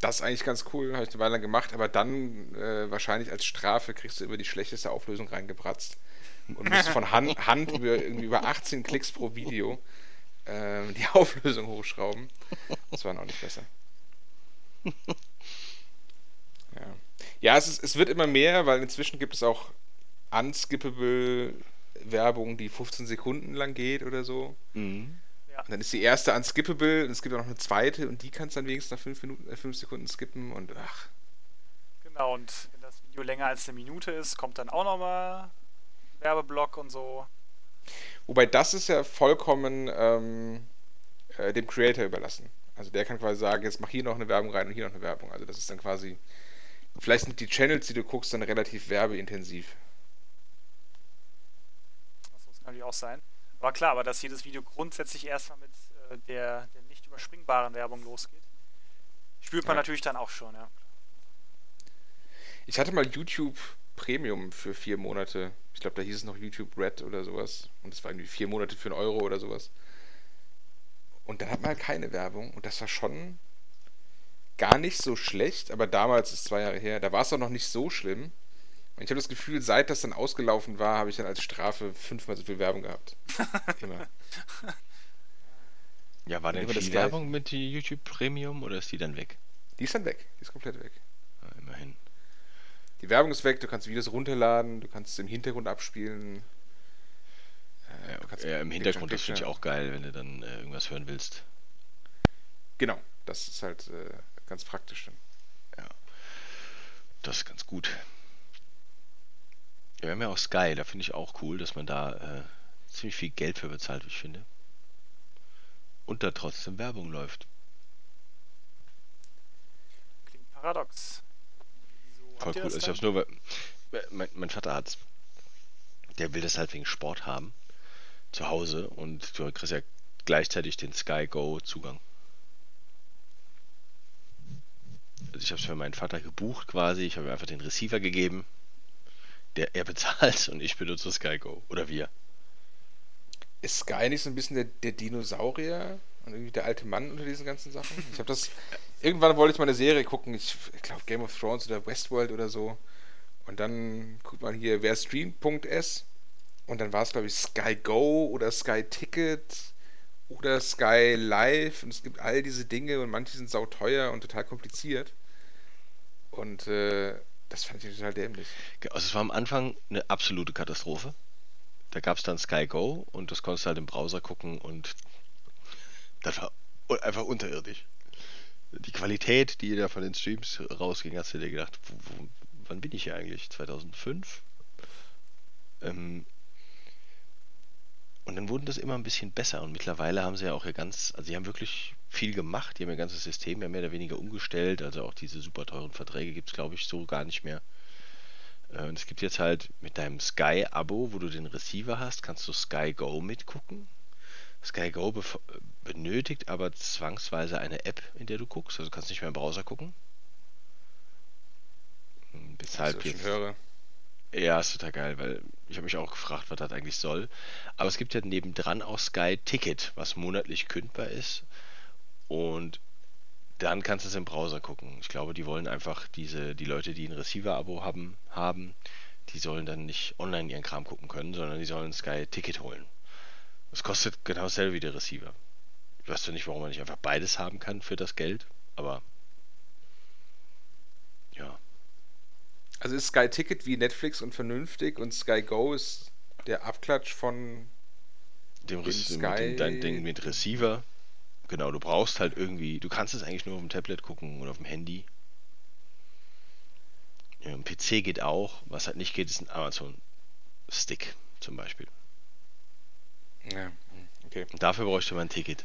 das ist eigentlich ganz cool, habe ich eine Weile lang gemacht, aber dann äh, wahrscheinlich als Strafe kriegst du über die schlechteste Auflösung reingebratzt und musst von Hand, <laughs> Hand über, irgendwie über 18 Klicks pro Video äh, die <laughs> Auflösung hochschrauben. Das war noch nicht besser. Ja, ja es, ist, es wird immer mehr, weil inzwischen gibt es auch unskippable Werbung, die 15 Sekunden lang geht oder so. Mhm. Ja. Und dann ist die erste unskippable und es gibt auch noch eine zweite und die kannst du dann wenigstens nach 5 Minuten, äh, 5 Sekunden skippen und ach. Genau, und wenn das Video länger als eine Minute ist, kommt dann auch nochmal Werbeblock und so. Wobei das ist ja vollkommen ähm, äh, dem Creator überlassen. Also der kann quasi sagen, jetzt mach hier noch eine Werbung rein und hier noch eine Werbung. Also das ist dann quasi, vielleicht sind die Channels, die du guckst, dann relativ werbeintensiv. Achso, das kann natürlich auch sein. Aber klar, aber dass jedes Video grundsätzlich erstmal mit äh, der, der nicht überspringbaren Werbung losgeht, spürt man ja. natürlich dann auch schon, ja. Ich hatte mal YouTube Premium für vier Monate. Ich glaube, da hieß es noch YouTube Red oder sowas. Und es war irgendwie vier Monate für einen Euro oder sowas. Und dann hat man halt keine Werbung. Und das war schon gar nicht so schlecht. Aber damals, ist zwei Jahre her, da war es auch noch nicht so schlimm. Und ich habe das Gefühl, seit das dann ausgelaufen war, habe ich dann als Strafe fünfmal so viel Werbung gehabt. <laughs> Immer. Ja, war denn viel Werbung mit YouTube Premium oder ist die dann weg? Die ist dann weg. Die ist komplett weg. Ja, immerhin. Die Werbung ist weg, du kannst Videos runterladen, du kannst es im Hintergrund abspielen. Äh, ja, im Hintergrund, das finde ich auch geil, wenn du dann äh, irgendwas hören willst. Genau, das ist halt äh, ganz praktisch dann. Ja, das ist ganz gut. Ja, wir haben ja auch Sky, da finde ich auch cool, dass man da äh, ziemlich viel Geld für bezahlt, wie ich finde. Und da trotzdem Werbung läuft. Klingt paradox. Voll cool. Ich hab's nur, weil mein, mein Vater hat's. Der will das halt wegen Sport haben. Zu Hause. Und du kriegst ja gleichzeitig den Sky Go Zugang. Also ich habe es für meinen Vater gebucht quasi. Ich habe einfach den Receiver gegeben der er bezahlt und ich benutze Sky Go. Oder wir. Ist Sky nicht so ein bisschen der, der Dinosaurier und irgendwie der alte Mann unter diesen ganzen Sachen? Ich habe das. <laughs> Irgendwann wollte ich mal eine Serie gucken, ich, ich glaube Game of Thrones oder Westworld oder so. Und dann guckt man hier, wer streamt.s. Und dann war es, glaube ich, Sky Go oder Sky Ticket oder Sky Live. Und es gibt all diese Dinge und manche sind sauteuer und total kompliziert. Und äh, das fand ich total dämlich. Also es war am Anfang eine absolute Katastrophe. Da gab es dann Sky Go und das konntest du halt im Browser gucken und das war einfach unterirdisch. Die Qualität, die da von den Streams rausging, hast du dir gedacht, wo, wo, wann bin ich hier eigentlich? 2005? Ähm, und dann wurden das immer ein bisschen besser und mittlerweile haben sie ja auch ihr ganz, also sie haben wirklich viel gemacht, die haben ihr ganzes System ja mehr oder weniger umgestellt, also auch diese super teuren Verträge gibt es glaube ich so gar nicht mehr. Äh, und es gibt jetzt halt mit deinem Sky-Abo, wo du den Receiver hast, kannst du Sky Go mitgucken. Sky Go benötigt aber zwangsweise eine App, in der du guckst, also du kannst nicht mehr im Browser gucken. Weshalb jetzt, höre. Ja, ist total geil, weil ich habe mich auch gefragt, was das eigentlich soll. Aber es gibt ja nebendran auch Sky Ticket, was monatlich kündbar ist. Und dann kannst du es im Browser gucken. Ich glaube, die wollen einfach diese, die Leute, die ein Receiver-Abo haben, haben, die sollen dann nicht online ihren Kram gucken können, sondern die sollen Sky Ticket holen. Das kostet genau dasselbe wie der Receiver. Ich weiß zwar nicht, warum man nicht einfach beides haben kann für das Geld, aber ja. Also ist Sky Ticket wie Netflix und vernünftig und Sky Go ist der Abklatsch von dem, dem Sky mit, dem, mit Receiver. Genau, du brauchst halt irgendwie, du kannst es eigentlich nur auf dem Tablet gucken oder auf dem Handy. Ja, ein PC geht auch. Was halt nicht geht, ist ein Amazon Stick zum Beispiel. Ja, okay. Und dafür bräuchte man ein Ticket.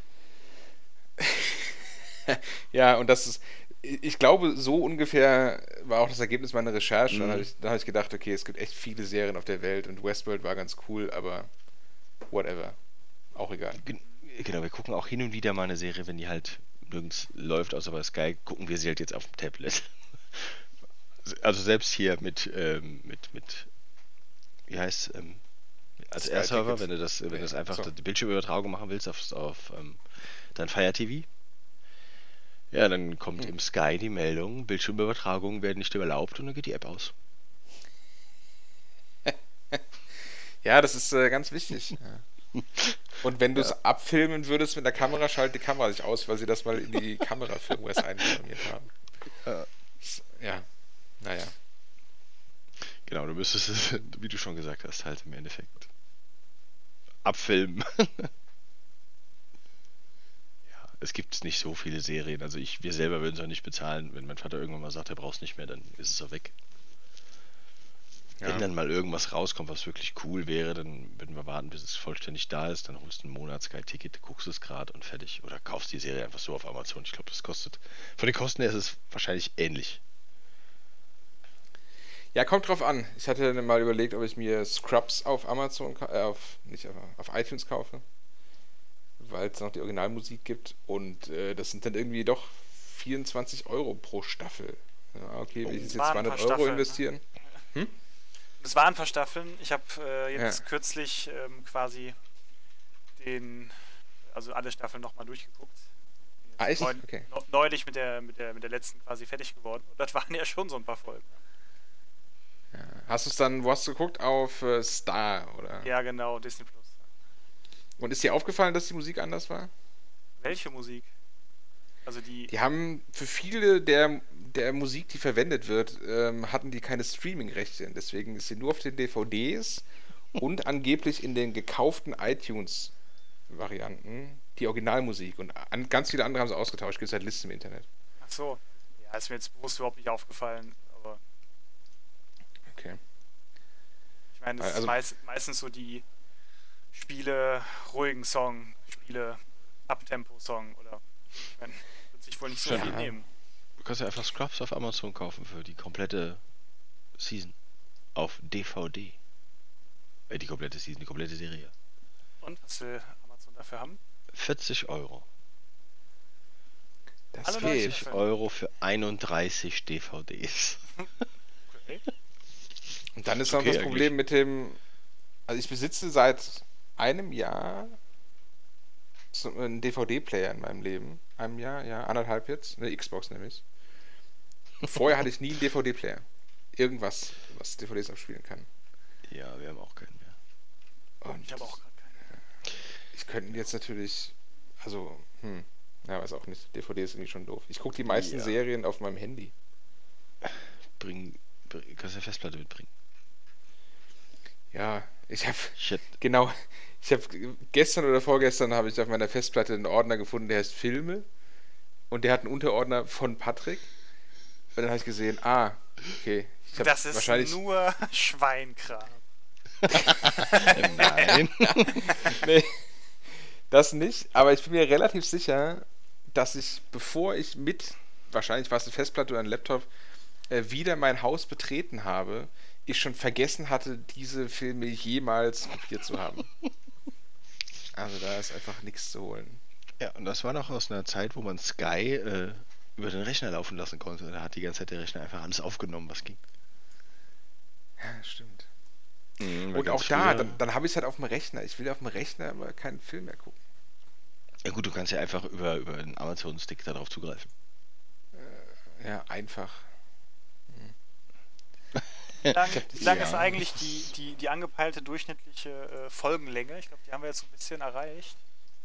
<laughs> ja, und das ist, ich glaube, so ungefähr war auch das Ergebnis meiner Recherche. Mhm. Dann habe ich, dann hab ich gedacht, okay, es gibt echt viele Serien auf der Welt und Westworld war ganz cool, aber whatever. Auch egal. Gen- Genau, wir gucken auch hin und wieder mal eine Serie, wenn die halt nirgends läuft, außer bei Sky, gucken wir sie halt jetzt auf dem Tablet. <laughs> Also selbst hier mit, ähm, mit, mit, wie heißt ähm, als Air-Server, wenn du das, wenn du das einfach so. die Bildschirmübertragung machen willst auf, auf ähm, dein Fire TV. Ja, dann kommt im Sky die Meldung, Bildschirmübertragungen werden nicht erlaubt und dann geht die App aus. <laughs> Ja, das ist äh, ganz wichtig. Ja. <laughs> Und wenn du es abfilmen würdest mit der Kamera, schaltet die Kamera sich aus, weil sie das mal in die Kamera-Firmware <laughs> einprogrammiert haben. Ja. Ja, naja. Genau, du müsstest es, wie du schon gesagt hast, halt im Endeffekt abfilmen. Es gibt nicht so viele Serien. Also ich, wir selber würden es auch nicht bezahlen. Wenn mein Vater irgendwann mal sagt, er braucht es nicht mehr, dann ist es auch weg. Ja. Wenn dann mal irgendwas rauskommt, was wirklich cool wäre, dann würden wir warten, bis es vollständig da ist. Dann holst du ein Monat Sky-Ticket, guckst es gerade und fertig. Oder kaufst die Serie einfach so auf Amazon. Ich glaube, das kostet. Von den Kosten her ist es wahrscheinlich ähnlich. Ja, kommt drauf an. Ich hatte mal überlegt, ob ich mir Scrubs auf Amazon, äh, auf, nicht auf, auf iTunes kaufe, weil es noch die Originalmusik gibt und äh, das sind dann irgendwie doch 24 Euro pro Staffel. Ja, okay, will ich jetzt Oh, waren ein 200 paar Euro Staffeln, ne? investieren? Es waren ein paar Staffeln. Ich habe äh, jetzt Ja. kürzlich ähm, quasi den, also alle Staffeln nochmal durchgeguckt. Ah, echt? neu- Okay. neu- Neulich mit der, mit, der, mit der letzten quasi fertig geworden. Und das <laughs> waren ja schon so ein paar Folgen. Ja. Hast du es dann, wo hast du geguckt? Auf äh, Star, oder? Ja, genau, Disney Plus. Und ist dir aufgefallen, dass die Musik anders war? Welche Musik? Also die. Die haben für viele der, der Musik, die verwendet wird, ähm, hatten die keine Streaming-Rechte. Deswegen ist sie nur auf den DVDs und <laughs> angeblich in den gekauften iTunes-Varianten die Originalmusik. Und an, ganz viele andere haben sie ausgetauscht. Gibt es halt Listen im Internet. Ach so. Ja, ist mir jetzt bewusst überhaupt nicht aufgefallen. Aber Okay. ich meine, das Also- ist meist, meistens so die Spiele ruhigen Song, Spiele Abtempo-Song oder. Ich meine, wird sich wohl nicht so Schön, viel ja. nehmen. Du kannst ja einfach Scrubs auf Amazon kaufen für die komplette Season. Auf DVD. Äh, die komplette Season, die komplette Serie. Und was will Amazon dafür haben? 40 Euro. Das Alle geht. 40 Euro für 31 DVDs. <laughs> Okay. Und dann ist Ist noch okay das eigentlich. Problem mit dem. Also ich besitze seit einem Jahr einen DVD-Player in meinem Leben. Einem Jahr, ja, anderthalb jetzt. Eine Xbox nämlich. Vorher hatte ich nie einen DVD-Player. Irgendwas, was DVDs abspielen kann. Ja, wir haben auch keinen mehr. Und Ich habe auch gerade keine. ich könnte jetzt natürlich. Also, hm. Ja, weiß auch nicht. DVD ist irgendwie schon doof. Ich gucke die meisten Ja. Serien auf meinem Handy. Bring, bring kannst du eine Festplatte mitbringen. Ja, ich habe Genau. Ich habe gestern oder vorgestern habe ich auf meiner Festplatte einen Ordner gefunden, der heißt Filme. Und der hat einen Unterordner von Patrick. Und dann habe ich gesehen, ah, okay. Das ist wahrscheinlich. nur <laughs> Schweinkram. <laughs> nein. <laughs> Nee, das nicht. Aber ich bin mir relativ sicher, dass ich, bevor ich mit, wahrscheinlich war es eine Festplatte oder ein Laptop, äh, wieder mein Haus betreten habe, ich schon vergessen hatte, diese Filme jemals kopiert zu haben. <laughs> Also da ist einfach nichts zu holen. ja, und das war noch aus einer Zeit, wo man Sky äh, über den Rechner laufen lassen konnte. Da hat die ganze Zeit der Rechner einfach alles aufgenommen, was ging. Ja, stimmt. Mhm, Und auch da, dann, dann habe ich es halt auf dem Rechner. Ich will auf dem Rechner aber keinen Film mehr gucken. Ja gut, du kannst ja einfach über, über den Amazon-Stick darauf zugreifen. Ja, einfach. Wie lang, wie lang ja. ist eigentlich die, die, die angepeilte durchschnittliche äh, Folgenlänge? Ich glaube, die haben wir jetzt so ein bisschen erreicht.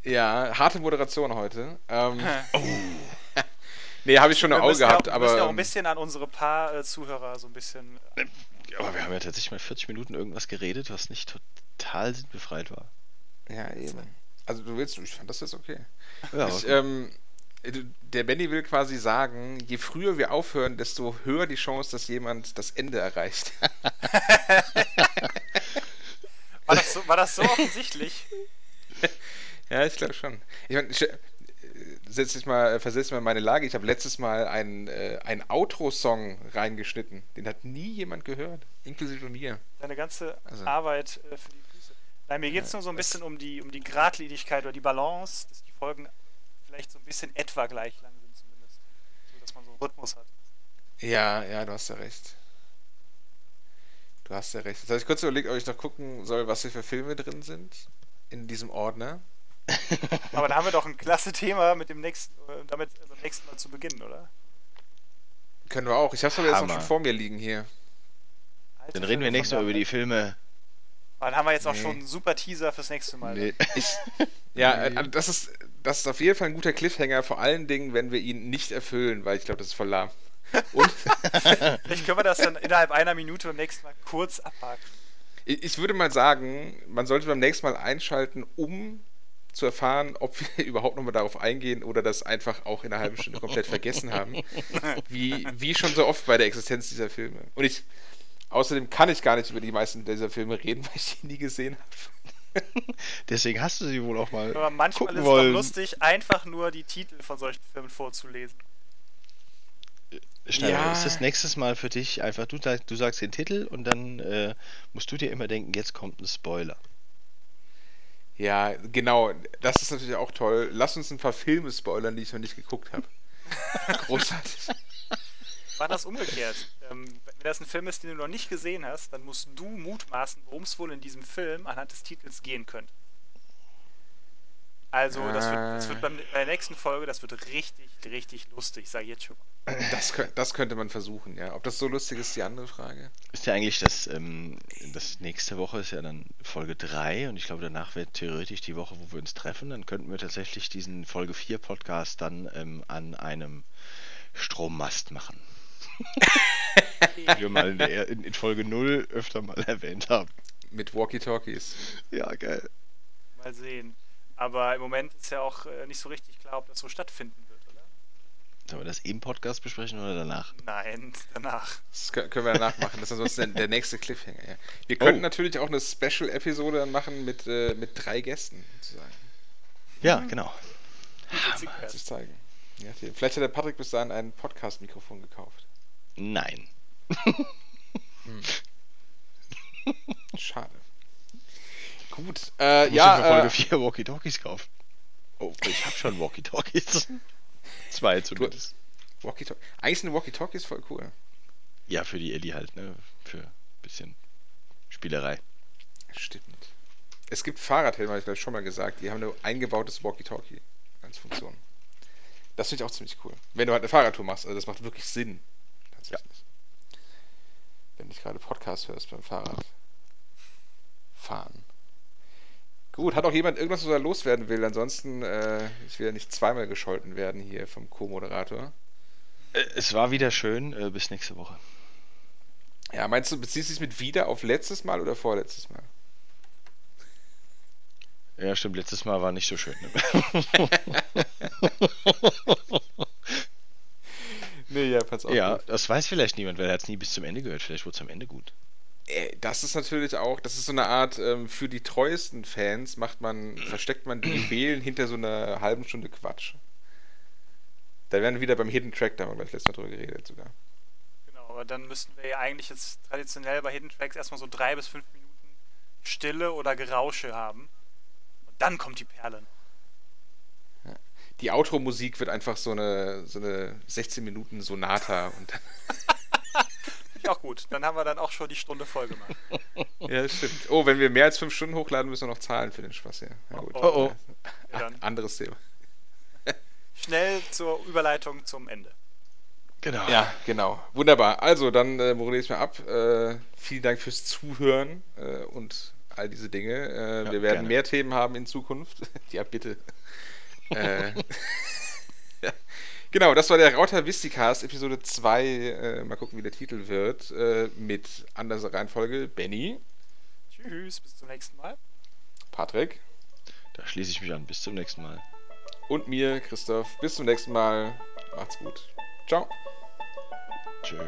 Ja, harte Moderation heute. Ähm, <laughs> <laughs> nee, habe ich schon im wir Auge müssen ja auch, gehabt, wir aber. müssen ja auch ein ähm, bisschen an unsere paar äh, Zuhörer so ein bisschen. äh, Ja, Aber wir haben ja tatsächlich mal 40 Minuten irgendwas geredet, was nicht total sinnbefreit war. Ja, eben. Also du willst, ich fand das jetzt okay. Ja, Ich, ähm, der Benny will quasi sagen, je früher wir aufhören, desto höher die Chance, dass jemand das Ende erreicht. <laughs> War das so, war das so offensichtlich? <laughs> ja, ich glaube schon. Ich mein, sch- äh, setz dich mal, äh, versetz mal in meine Lage. Ich habe letztes Mal einen, äh, einen Outro-Song reingeschnitten. Den hat nie jemand gehört, inklusive mir. Deine ganze Also. Arbeit äh, für die Füße. Nein, mir geht es nur so ein bisschen um die, um die Gradlinigkeit oder die Balance, dass die Folgen vielleicht so ein bisschen etwa gleich lang sind zumindest. So, dass man so einen Rhythmus hat. Ja, ja, du hast ja recht. Du hast ja recht. Jetzt habe ich kurz überlegt, ob ich noch gucken soll, was hier für Filme drin sind in diesem Ordner. <laughs> Aber da haben wir doch ein klasse Thema mit dem nächsten, äh, damit beim nächsten Mal zu beginnen, oder? Können wir auch. Ich habe es aber jetzt noch schon vor mir liegen hier. Alte Dann reden wir nächstes Mal über die. Filme. Dann haben wir jetzt auch Nee. schon einen super Teaser fürs nächste Mal. Nee. Ja, Nee. äh, das ist, das ist auf jeden Fall ein guter Cliffhanger, vor allen Dingen, wenn wir ihn nicht erfüllen, weil ich glaube, das ist voll lahm. Und <laughs> Vielleicht können wir das dann innerhalb einer Minute beim nächsten Mal kurz abhaken. ich ich würde mal sagen, man sollte beim nächsten Mal einschalten, um zu erfahren, ob wir <laughs> überhaupt nochmal darauf eingehen oder das einfach auch in einer halben Stunde komplett <laughs> vergessen haben. Wie, wie schon so oft bei der Existenz dieser Filme. Und ich, außerdem kann ich gar nicht über die meisten dieser Filme reden, weil ich die nie gesehen habe. <laughs> Deswegen hast du sie wohl auch mal Aber manchmal gucken ist es wollen. doch lustig, einfach nur die Titel von solchen Filmen vorzulesen. Schneider, Ja. ist das nächstes Mal für dich einfach, du, du sagst den Titel und dann äh, musst du dir immer denken, jetzt kommt ein Spoiler. Ja, genau. Das ist natürlich auch toll. Lass uns ein paar Filme spoilern, die ich noch nicht geguckt habe. <laughs> Großartig. War das umgekehrt? Ähm, wenn das ein Film ist, den du noch nicht gesehen hast, dann musst du mutmaßen, worum es wohl in diesem Film anhand des Titels gehen könnte. Also, das wird, das wird beim, bei der nächsten Folge, das wird richtig, richtig lustig, sag ich jetzt schon mal. Das, das könnte man versuchen, ja. Ob das so lustig ist, ist die andere Frage. Ist ja eigentlich das, ähm, das nächste Woche ist ja dann Folge 3 und ich glaube danach wäre theoretisch die Woche, wo wir uns treffen. Dann könnten wir tatsächlich diesen Folge 4 Podcast dann ähm, an einem Strommast machen. <laughs> Wie wir mal in, der, in, in Folge 0 öfter mal erwähnt haben. Mit Walkie-Talkies. Ja, geil. Mal sehen. Aber im Moment ist ja auch äh, nicht so richtig klar, ob das so stattfinden wird, oder? Sollen wir das im Podcast besprechen oder danach? Nein, danach. Das kö- können wir danach machen. Das ist ansonsten der, der nächste Cliffhanger, ja. Wir könnten Oh. natürlich auch eine Special-Episode dann machen mit, äh, mit drei Gästen, sozusagen. Ja, genau. Das wär's. ist zeigen. Ja, vielleicht hat der Patrick bis dahin ein Podcast-Mikrofon gekauft. Nein. Schade. Gut. Äh, Ich muss ja, für Folge äh, 4 Walkie-Talkies kaufen. Oh, ich habe schon Walkie-Talkies. <laughs> Zwei zumindest. Walkie Eigentlich sind Walkie-Talkies voll cool. Ja, für die Ellie halt, ne? Für ein bisschen Spielerei. Stimmt. Es gibt Fahrradhelme, habe ich glaube schon mal gesagt, die haben ein eingebautes Walkie-Talkie als Funktion. Das finde ich auch ziemlich cool. Wenn du halt eine Fahrradtour machst, also das macht wirklich Sinn. Tatsächlich. Wenn du nicht gerade Podcast hörst beim Fahrrad. Fahren. Gut, hat auch jemand irgendwas, was er loswerden will? Ansonsten, äh, ich will ja nicht zweimal gescholten werden hier vom Co-Moderator. Äh, Es war wieder schön. Äh, bis nächste Woche. Ja, meinst du, beziehst du dich mit wieder auf letztes Mal oder vorletztes Mal? Ja, stimmt. Letztes Mal war nicht so schön. Ne? <laughs> <laughs> Nee, ja, pass auf. ja, das weiß vielleicht niemand, weil er hat es nie bis zum Ende gehört. Vielleicht wurde es am Ende gut. Äh, Das ist natürlich auch, das ist so eine Art, ähm, für die treuesten Fans macht man, versteckt man die Juwelen hinter so einer halben Stunde Quatsch. Da werden wir wieder beim Hidden Track, da haben wir gleich letztes Mal drüber geredet sogar. Genau, aber dann müssten wir ja eigentlich jetzt traditionell bei Hidden Tracks erstmal so drei bis fünf Minuten Stille oder Gerausche haben. Und dann kommt die Perle noch. Die Outro-Musik wird einfach so eine, so eine 16 Minuten Sonata und dann, <laughs> Finde ich auch gut. Dann haben wir dann auch schon die Stunde voll gemacht. <laughs> Ja, stimmt. Oh, wenn wir mehr als fünf Stunden hochladen, müssen wir noch zahlen für den Spaß hier. Ja, gut. Oh, oh. Ja, dann Anderes Thema. <laughs> schnell zur Überleitung zum Ende. Genau. Ja, genau. Wunderbar. Also, dann äh, moderiere ich mal ab. Äh, vielen Dank fürs Zuhören äh, und all diese Dinge. Äh, Ja, wir werden gerne. mehr Themen haben in Zukunft. ja, bitte. Äh. <laughs> Genau, das war der Rauter Visticast, Episode 2. Äh, mal gucken, wie der Titel wird. Äh, mit anderer Reihenfolge Benny, Tschüss, bis zum nächsten Mal. Patrick Da schließe ich mich an. Bis zum nächsten Mal. und mir, Christoph. Bis zum nächsten Mal. Macht's gut. Ciao. Tschö.